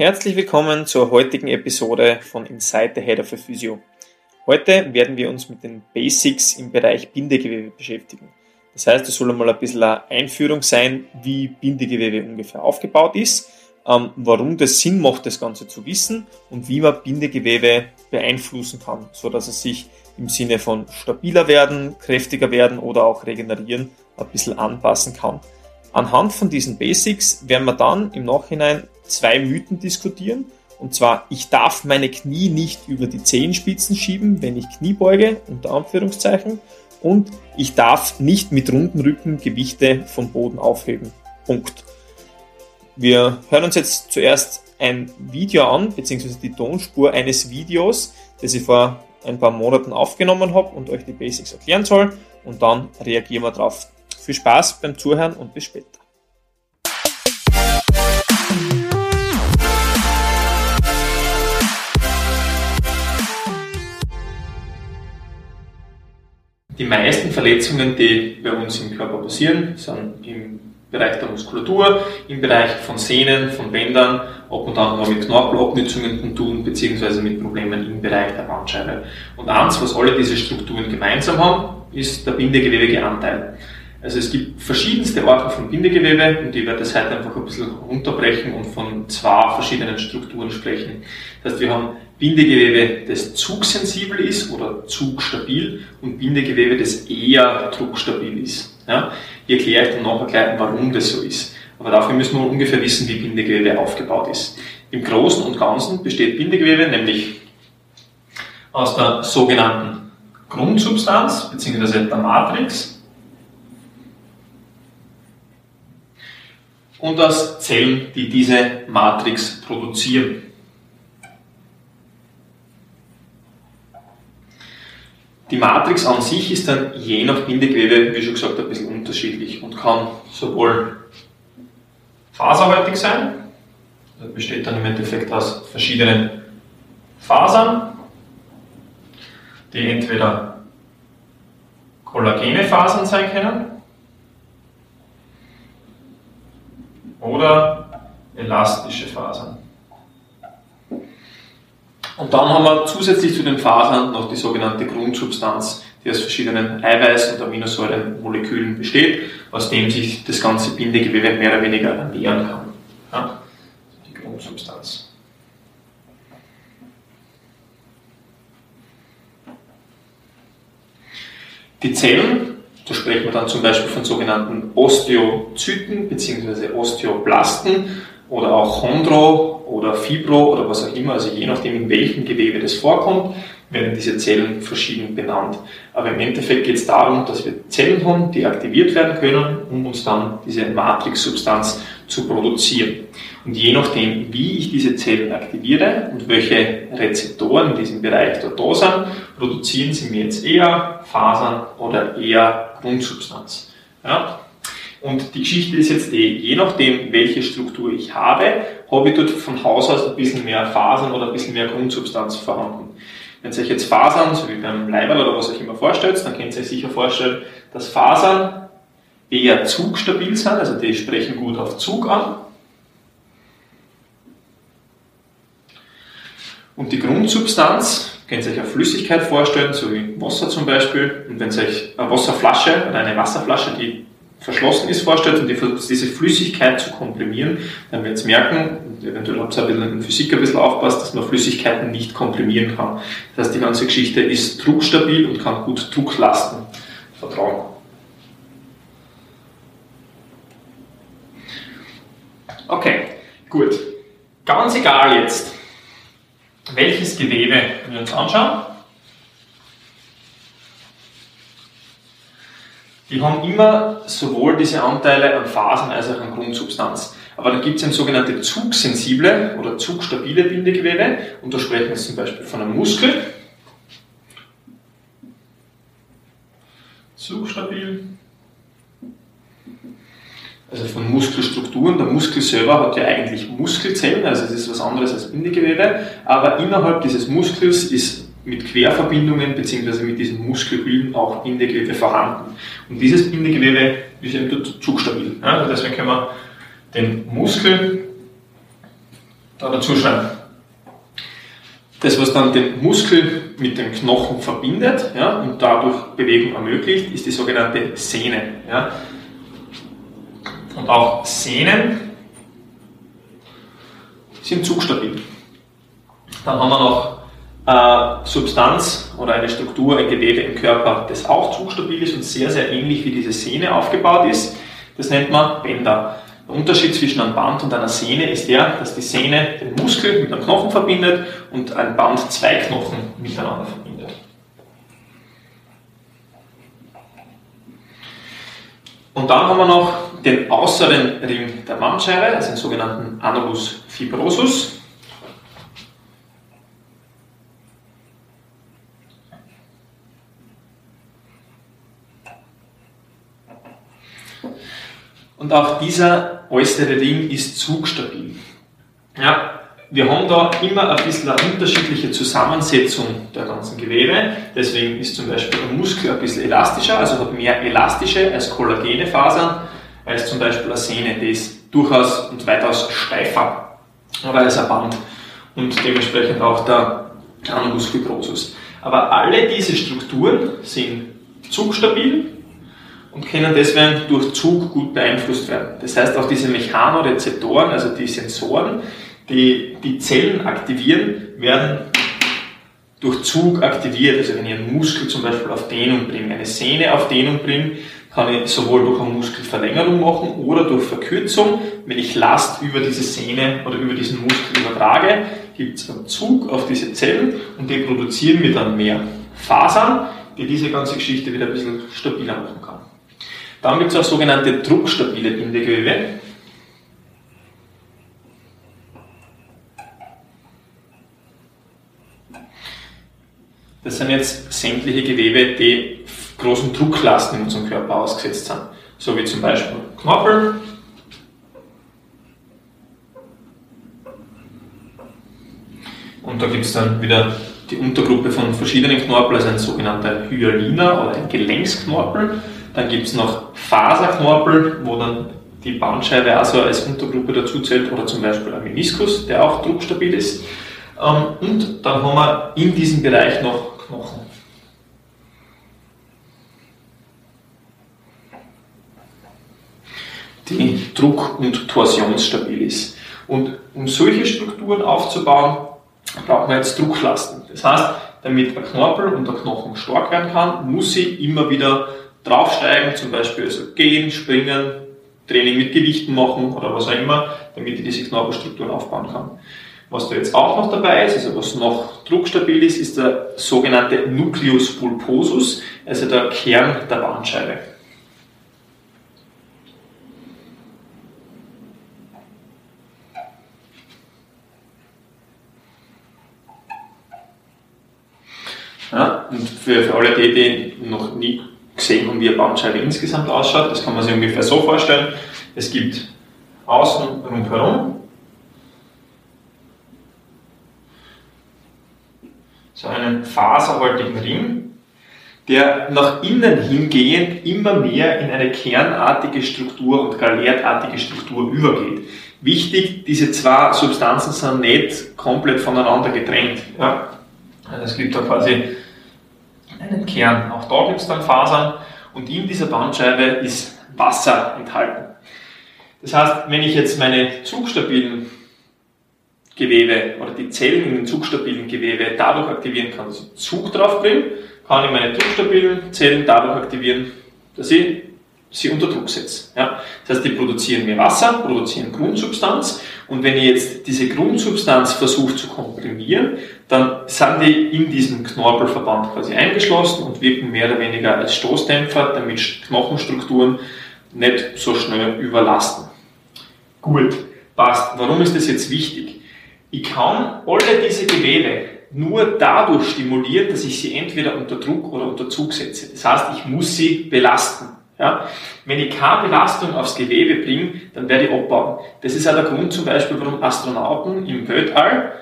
Herzlich willkommen zur heutigen Episode von Inside the Head of a Physio. Heute werden wir uns mit den Basics im Bereich Bindegewebe beschäftigen. Das heißt, es soll einmal ein bisschen eine Einführung sein, wie Bindegewebe ungefähr aufgebaut ist, ähm, warum das Sinn macht, das Ganze zu wissen und wie man Bindegewebe beeinflussen kann, so dass es sich im Sinne von stabiler werden, kräftiger werden oder auch regenerieren ein bisschen anpassen kann. Anhand von diesen Basics werden wir dann im Nachhinein zwei Mythen diskutieren. Und zwar, ich darf meine Knie nicht über die Zehenspitzen schieben, wenn ich Knie beuge, unter Anführungszeichen. Und ich darf nicht mit runden Rücken Gewichte vom Boden aufheben. Punkt. Wir hören uns jetzt zuerst ein Video an, beziehungsweise die Tonspur eines Videos, das ich vor ein paar Monaten aufgenommen habe und euch die Basics erklären soll. Und dann reagieren wir drauf. Viel Spaß beim Zuhören und bis später. Meisten Verletzungen, die bei uns im Körper passieren, sind im Bereich der Muskulatur, im Bereich von Sehnen, von Bändern, ab und an mal mit Knorpelabnützungen zu tun, beziehungsweise mit Problemen im Bereich der Bandscheibe. Und eins, was alle diese Strukturen gemeinsam haben, ist der bindegewebige Anteil. Also es gibt verschiedenste Arten von Bindegewebe und ich werde das heute einfach ein bisschen runterbrechen und von zwei verschiedenen Strukturen sprechen. Das heißt, wir haben Bindegewebe, das zugsensibel ist oder zugstabil und Bindegewebe, das eher druckstabil ist. Ja? Ich erkläre euch dann nachher gleich, warum das so ist. Aber dafür müssen wir ungefähr wissen, wie Bindegewebe aufgebaut ist. Im Großen und Ganzen besteht Bindegewebe nämlich aus der sogenannten Grundsubstanz bzw. der Matrix, und aus Zellen, die diese Matrix produzieren. Die Matrix an sich ist dann je nach Bindegewebe, wie schon gesagt, ein bisschen unterschiedlich und kann sowohl faserhaltig sein, das besteht dann im Endeffekt aus verschiedenen Fasern, die entweder kollagene Fasern sein können oder elastische Fasern. Und dann haben wir zusätzlich zu den Fasern noch die sogenannte Grundsubstanz, die aus verschiedenen Eiweiß- und Aminosäurenmolekülen besteht, aus dem sich das ganze Bindegewebe mehr oder weniger ernähren kann. Ja? Die Grundsubstanz. Die Zellen da sprechen wir dann zum Beispiel von sogenannten Osteozyten bzw. Osteoblasten oder auch Chondro oder Fibro oder was auch immer, also je nachdem in welchem Gewebe das vorkommt, werden diese Zellen verschieden benannt. Aber im Endeffekt geht es darum, dass wir Zellen haben, die aktiviert werden können, um uns dann diese Matrixsubstanz zu produzieren. Und je nachdem, wie ich diese Zellen aktiviere und welche Rezeptoren in diesem Bereich dort da sind, produzieren sie mir jetzt eher Fasern oder eher Grundsubstanz. Ja? Und die Geschichte ist jetzt eh, je nachdem, welche Struktur ich habe, habe ich dort von Haus aus ein bisschen mehr Fasern oder ein bisschen mehr Grundsubstanz vorhanden. Wenn ihr euch jetzt Fasern, so wie beim Leiberl oder was euch immer vorstellt, dann könnt ihr euch sicher vorstellen, dass Fasern eher zugstabil sind, also die sprechen gut auf Zug an. Und die Grundsubstanz, könnt ihr euch eine Flüssigkeit vorstellen, so wie Wasser zum Beispiel. Und wenn ihr euch eine Wasserflasche oder eine Wasserflasche, die verschlossen ist, vorstellt und die versucht, diese Flüssigkeit zu komprimieren, dann wird es merken, eventuell habt ihr in Physik ein bisschen aufpasst, dass man Flüssigkeiten nicht komprimieren kann. Das heißt, die ganze Geschichte ist druckstabil und kann gut Drucklasten vertragen. Okay, gut. Ganz egal jetzt, welches Gewebe wir uns anschauen. Die haben immer sowohl diese Anteile an Fasern als auch an Grundsubstanz. Aber dann gibt es ein sogenannte zugsensible oder zugstabile Bindegewebe und da sprechen wir zum Beispiel von einem Muskel. Zugstabil. Also von Muskelstrukturen. Der Muskel selber hat ja eigentlich Muskelzellen, also es ist was anderes als Bindegewebe, aber innerhalb dieses Muskels ist mit Querverbindungen bzw. mit diesen Muskelhüllen auch Bindegewebe vorhanden. Und dieses Bindegewebe ist eben zugstabil. Ja, also deswegen können wir den Muskel da dazu schreiben. Das, was dann den Muskel mit dem Knochen verbindet ja, und dadurch Bewegung ermöglicht, ist die sogenannte Sehne. Ja. Und auch Sehnen sind zugstabil. Dann haben wir noch äh, Substanz oder eine Struktur, ein Gewebe im Körper, das auch zugstabil ist und sehr, sehr ähnlich wie diese Sehne aufgebaut ist. Das nennt man Bänder. Der Unterschied zwischen einem Band und einer Sehne ist der, dass die Sehne den Muskel mit einem Knochen verbindet und ein Band zwei Knochen miteinander verbindet. Und dann haben wir noch den äußeren Ring der Bandscheibe, also den sogenannten Annulus fibrosus. Und auch dieser äußere Ring ist zugstabil. Ja, wir haben da immer ein bisschen eine unterschiedliche Zusammensetzung der ganzen Gewebe. Deswegen ist zum Beispiel ein Muskel ein bisschen elastischer, also hat mehr elastische als kollagene Fasern, als zum Beispiel eine Sehne, die ist durchaus und weitaus steifer oder als ein Band und dementsprechend auch der Anulus fibrosus. Aber alle diese Strukturen sind zugstabil und können deswegen durch Zug gut beeinflusst werden. Das heißt, auch diese Mechanorezeptoren, also die Sensoren, die die Zellen aktivieren, werden durch Zug aktiviert. Also wenn ich einen Muskel zum Beispiel auf Dehnung bringe, eine Sehne auf Dehnung bringe, kann ich sowohl durch eine Muskelverlängerung machen oder durch Verkürzung. Wenn ich Last über diese Sehne oder über diesen Muskel übertrage, gibt es einen Zug auf diese Zellen und die produzieren mir dann mehr Fasern, die diese ganze Geschichte wieder ein bisschen stabiler machen. Dann gibt es auch sogenannte druckstabile Bindegewebe. Das sind jetzt sämtliche Gewebe, die großen Drucklasten in unserem Körper ausgesetzt sind. So wie zum Beispiel Knorpel. Und da gibt es dann wieder die Untergruppe von verschiedenen Knorpeln, also ein sogenannter Hyaliner oder ein Gelenksknorpel. Dann gibt es noch Faserknorpel, wo dann die Bandscheibe also als Untergruppe dazu zählt, oder zum Beispiel ein Meniskus, der auch druckstabil ist. Ähm, und dann haben wir in diesem Bereich noch Knochen. Die druck- und torsionsstabil ist. Und um solche Strukturen aufzubauen, braucht man jetzt Drucklasten. Das heißt, damit ein Knorpel und der Knochen stark werden kann, muss sie immer wieder draufsteigen, zum Beispiel also gehen, springen, Training mit Gewichten machen oder was auch immer, damit ich diese Knorpelstrukturen aufbauen kann. Was da jetzt auch noch dabei ist, also was noch druckstabil ist, ist der sogenannte Nucleus pulposus, also der Kern der Bandscheibe. Ja, und für, für alle die, die noch nie gesehen haben, wie eine Bandscheibe insgesamt ausschaut, das kann man sich ungefähr so vorstellen. Es gibt außen rundherum so einen faserhaltigen Ring, der nach innen hingehend immer mehr in eine kernartige Struktur und galertartige Struktur übergeht. Wichtig, diese zwei Substanzen sind nicht komplett voneinander getrennt. Ja? Also es gibt da quasi einen Kern. Auch da gibt es dann Fasern und in dieser Bandscheibe ist Wasser enthalten. Das heißt, wenn ich jetzt meine zugstabilen Gewebe oder die Zellen in den zugstabilen Gewebe dadurch aktivieren kann, dass ich Zug drauf bringe, kann ich meine druckstabilen Zellen dadurch aktivieren, dass ich sie unter Druck setze. Ja? Das heißt, die produzieren mehr Wasser, produzieren Grundsubstanz und wenn ich jetzt diese Grundsubstanz versuche zu komprimieren, dann sind die in diesem Knorpelverband quasi eingeschlossen und wirken mehr oder weniger als Stoßdämpfer, damit Knochenstrukturen nicht so schnell überlasten. Gut, passt. Warum ist das jetzt wichtig? Ich kann alle diese Gewebe nur dadurch stimulieren, dass ich sie entweder unter Druck oder unter Zug setze. Das heißt, ich muss sie belasten. Ja? Wenn ich keine Belastung aufs Gewebe bringe, dann werde ich abbauen. Das ist auch der Grund zum Beispiel, warum Astronauten im Weltall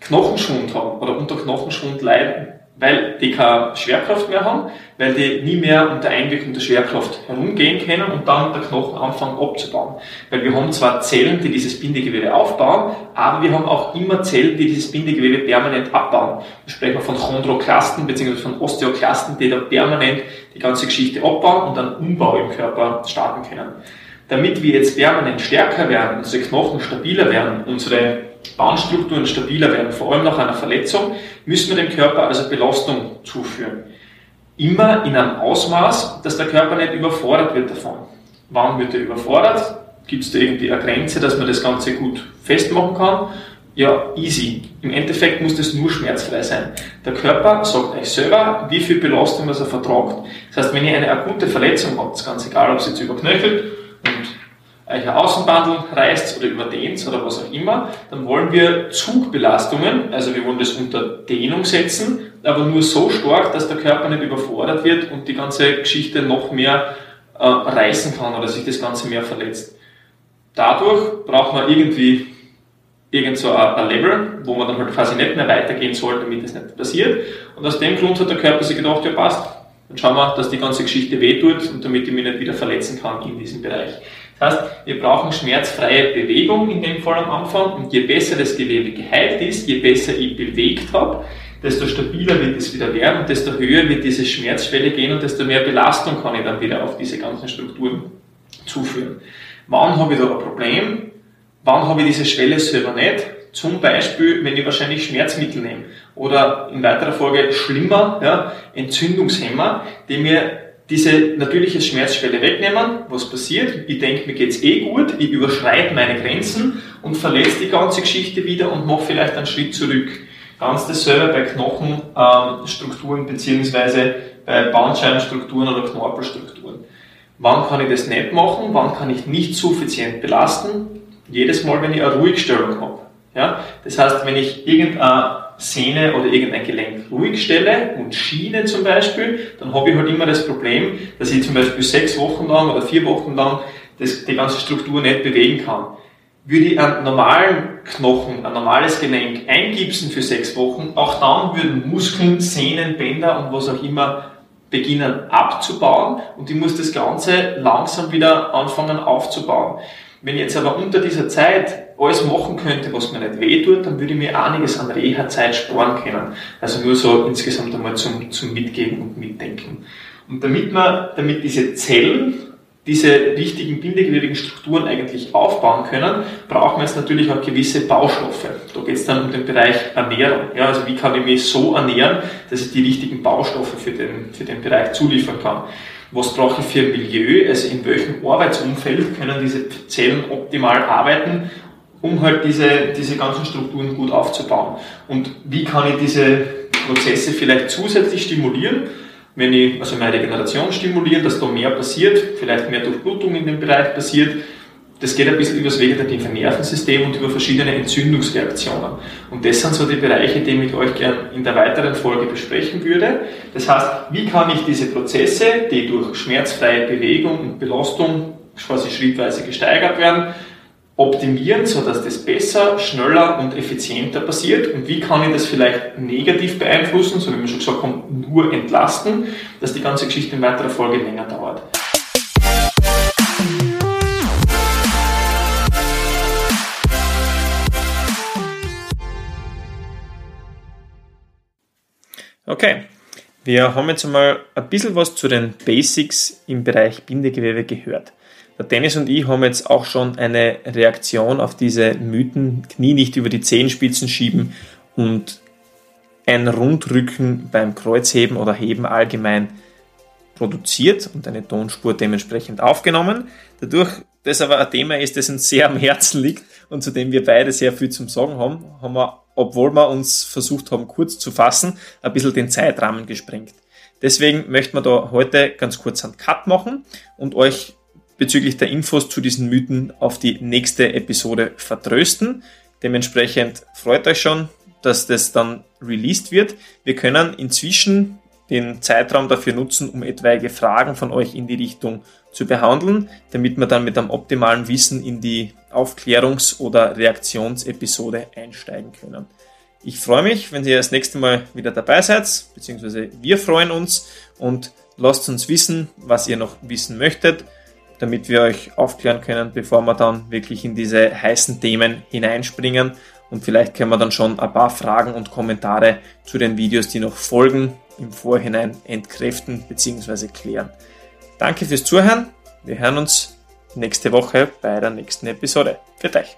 Knochenschwund haben oder unter Knochenschwund leiden. Weil die keine Schwerkraft mehr haben, weil die nie mehr unter Einwirkung der Schwerkraft herumgehen können und dann der Knochen anfangen abzubauen. Weil wir haben zwar Zellen, die dieses Bindegewebe aufbauen, aber wir haben auch immer Zellen, die dieses Bindegewebe permanent abbauen. Wir sprechen von Chondroklasten bzw. von Osteoklasten, die da permanent die ganze Geschichte abbauen und dann Umbau im Körper starten können. Damit wir jetzt permanent stärker werden, unsere Knochen stabiler werden, unsere Bahnstrukturen stabiler werden, vor allem nach einer Verletzung, müssen wir dem Körper also Belastung zuführen. Immer in einem Ausmaß, dass der Körper nicht überfordert wird davon. Wann wird er überfordert? Gibt es da irgendwie eine Grenze, dass man das Ganze gut festmachen kann? Ja, easy. Im Endeffekt muss das nur schmerzfrei sein. Der Körper sagt euch selber, wie viel Belastung er vertragt. Das heißt, wenn ihr eine akute Verletzung habt, ganz egal, ob es jetzt überknöchelt und euch ein Außenbandel reißt oder überdehnt oder was auch immer, dann wollen wir Zugbelastungen, also wir wollen das unter Dehnung setzen, aber nur so stark, dass der Körper nicht überfordert wird und die ganze Geschichte noch mehr äh, reißen kann oder sich das Ganze mehr verletzt. Dadurch braucht man irgendwie irgend so ein, ein Level, wo man dann halt quasi nicht mehr weitergehen soll, damit das nicht passiert. Und aus dem Grund hat der Körper sich gedacht, ja passt, dann schauen wir, dass die ganze Geschichte wehtut und damit ich mich nicht wieder verletzen kann in diesem Bereich. Das heißt, wir brauchen schmerzfreie Bewegung in dem Fall am Anfang und je besser das Gewebe geheilt ist, je besser ich bewegt habe, desto stabiler wird es wieder werden und desto höher wird diese Schmerzschwelle gehen und desto mehr Belastung kann ich dann wieder auf diese ganzen Strukturen zuführen. Wann habe ich da ein Problem? Wann habe ich diese Schwelle selber nicht? Zum Beispiel, wenn ich wahrscheinlich Schmerzmittel nehme oder in weiterer Folge schlimmer, ja, Entzündungshemmer, die mir diese natürliche Schmerzschwelle wegnehmen. Was passiert? Ich denke, mir geht's eh gut, ich überschreite meine Grenzen und verletze die ganze Geschichte wieder und mache vielleicht einen Schritt zurück. Ganz dasselbe bei Knochenstrukturen beziehungsweise bei Bandscheibenstrukturen oder Knorpelstrukturen. Wann kann ich das nicht machen? Wann kann ich nicht suffizient belasten? Jedes Mal, wenn ich eine Ruhigstellung habe. Ja? Das heißt, wenn ich irgendeine Sehne oder irgendein Gelenk ruhig stelle und schiene zum Beispiel, dann habe ich halt immer das Problem, dass ich zum Beispiel sechs Wochen lang oder vier Wochen lang das, die ganze Struktur nicht bewegen kann. Würde ich einen normalen Knochen, ein normales Gelenk eingipsen für sechs Wochen, auch dann würden Muskeln, Sehnen, Bänder und was auch immer beginnen abzubauen und ich muss das Ganze langsam wieder anfangen aufzubauen. Wenn ich jetzt aber unter dieser Zeit alles machen könnte, was mir nicht wehtut, dann würde ich mir einiges an Reha-Zeit sparen können. Also nur so insgesamt einmal zum, zum Mitgeben und Mitdenken. Und damit man, damit diese Zellen diese richtigen bindegewebigen Strukturen eigentlich aufbauen können, brauchen wir jetzt natürlich auch gewisse Baustoffe. Da geht es dann um den Bereich Ernährung. Ja, also wie kann ich mich so ernähren, dass ich die richtigen Baustoffe für den, für den Bereich zuliefern kann was brauche ich für ein Milieu, also in welchem Arbeitsumfeld können diese Zellen optimal arbeiten, um halt diese, diese ganzen Strukturen gut aufzubauen. Und wie kann ich diese Prozesse vielleicht zusätzlich stimulieren, wenn ich also meine Regeneration stimuliere, dass da mehr passiert, vielleicht mehr Durchblutung in dem Bereich passiert, das geht ein bisschen über das vegetative Nervensystem und über verschiedene Entzündungsreaktionen. Und das sind so die Bereiche, die ich mit euch gern in der weiteren Folge besprechen würde. Das heißt, wie kann ich diese Prozesse, die durch schmerzfreie Bewegung und Belastung quasi schrittweise gesteigert werden, optimieren, sodass das besser, schneller und effizienter passiert und wie kann ich das vielleicht negativ beeinflussen, so wie wir schon gesagt haben, nur entlasten, dass die ganze Geschichte in weiterer Folge länger dauert. Okay, wir haben jetzt einmal ein bisschen was zu den Basics im Bereich Bindegewebe gehört. Der Dennis und ich haben jetzt auch schon eine Reaktion auf diese Mythen, Knie nicht über die Zehenspitzen schieben und ein Rundrücken beim Kreuzheben oder Heben allgemein produziert und eine Tonspur dementsprechend aufgenommen. Dadurch, dass aber ein Thema ist, das uns sehr am Herzen liegt und zu dem wir beide sehr viel zum Sagen haben, haben wir obwohl wir uns versucht haben, kurz zu fassen, ein bisschen den Zeitrahmen gesprengt. Deswegen möchten wir da heute ganz kurz einen Cut machen und euch bezüglich der Infos zu diesen Mythen auf die nächste Episode vertrösten. Dementsprechend freut euch schon, dass das dann released wird. Wir können inzwischen den Zeitraum dafür nutzen, um etwaige Fragen von euch in die Richtung zu behandeln, damit wir dann mit einem optimalen Wissen in die Aufklärungs- oder Reaktionsepisode einsteigen können. Ich freue mich, wenn ihr das nächste Mal wieder dabei seid, beziehungsweise wir freuen uns und lasst uns wissen, was ihr noch wissen möchtet, damit wir euch aufklären können, bevor wir dann wirklich in diese heißen Themen hineinspringen. Und vielleicht können wir dann schon ein paar Fragen und Kommentare zu den Videos, die noch folgen, im Vorhinein entkräften bzw. klären. Danke fürs Zuhören. Wir hören uns nächste Woche bei der nächsten Episode. Für euch.